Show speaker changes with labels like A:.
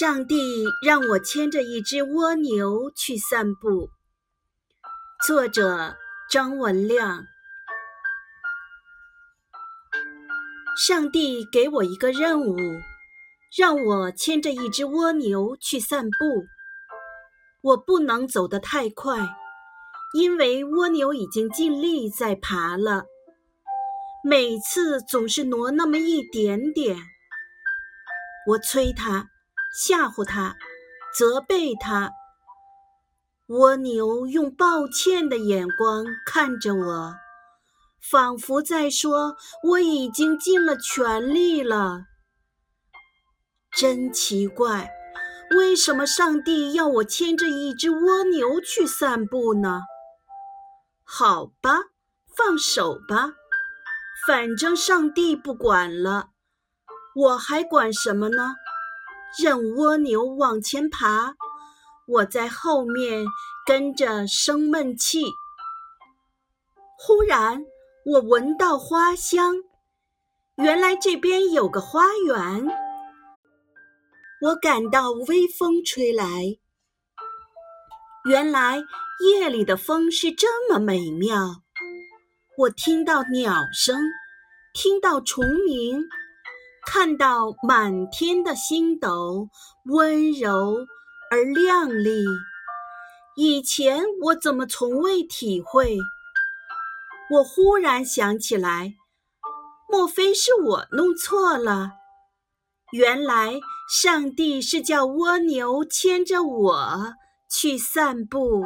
A: 上帝让我牵着一只蜗牛去散步。作者张文亮。上帝给我一个任务，让我牵着一只蜗牛去散步。我不能走得太快，因为蜗牛已经尽力在爬了。每次总是挪那么一点点。我催它。吓唬他，责备他。蜗牛用抱歉的眼光看着我，仿佛在说：“我已经尽了全力了。”真奇怪，为什么上帝要我牵着一只蜗牛去散步呢？好吧，放手吧，反正上帝不管了，我还管什么呢？任蜗牛往前爬，我在后面跟着生闷气。忽然，我闻到花香，原来这边有个花园。我感到微风吹来，原来夜里的风是这么美妙。我听到鸟声，听到虫鸣。看到满天的星斗，温柔而亮丽。以前我怎么从未体会？我忽然想起来，莫非是我弄错了？原来上帝是叫蜗牛牵着我去散步。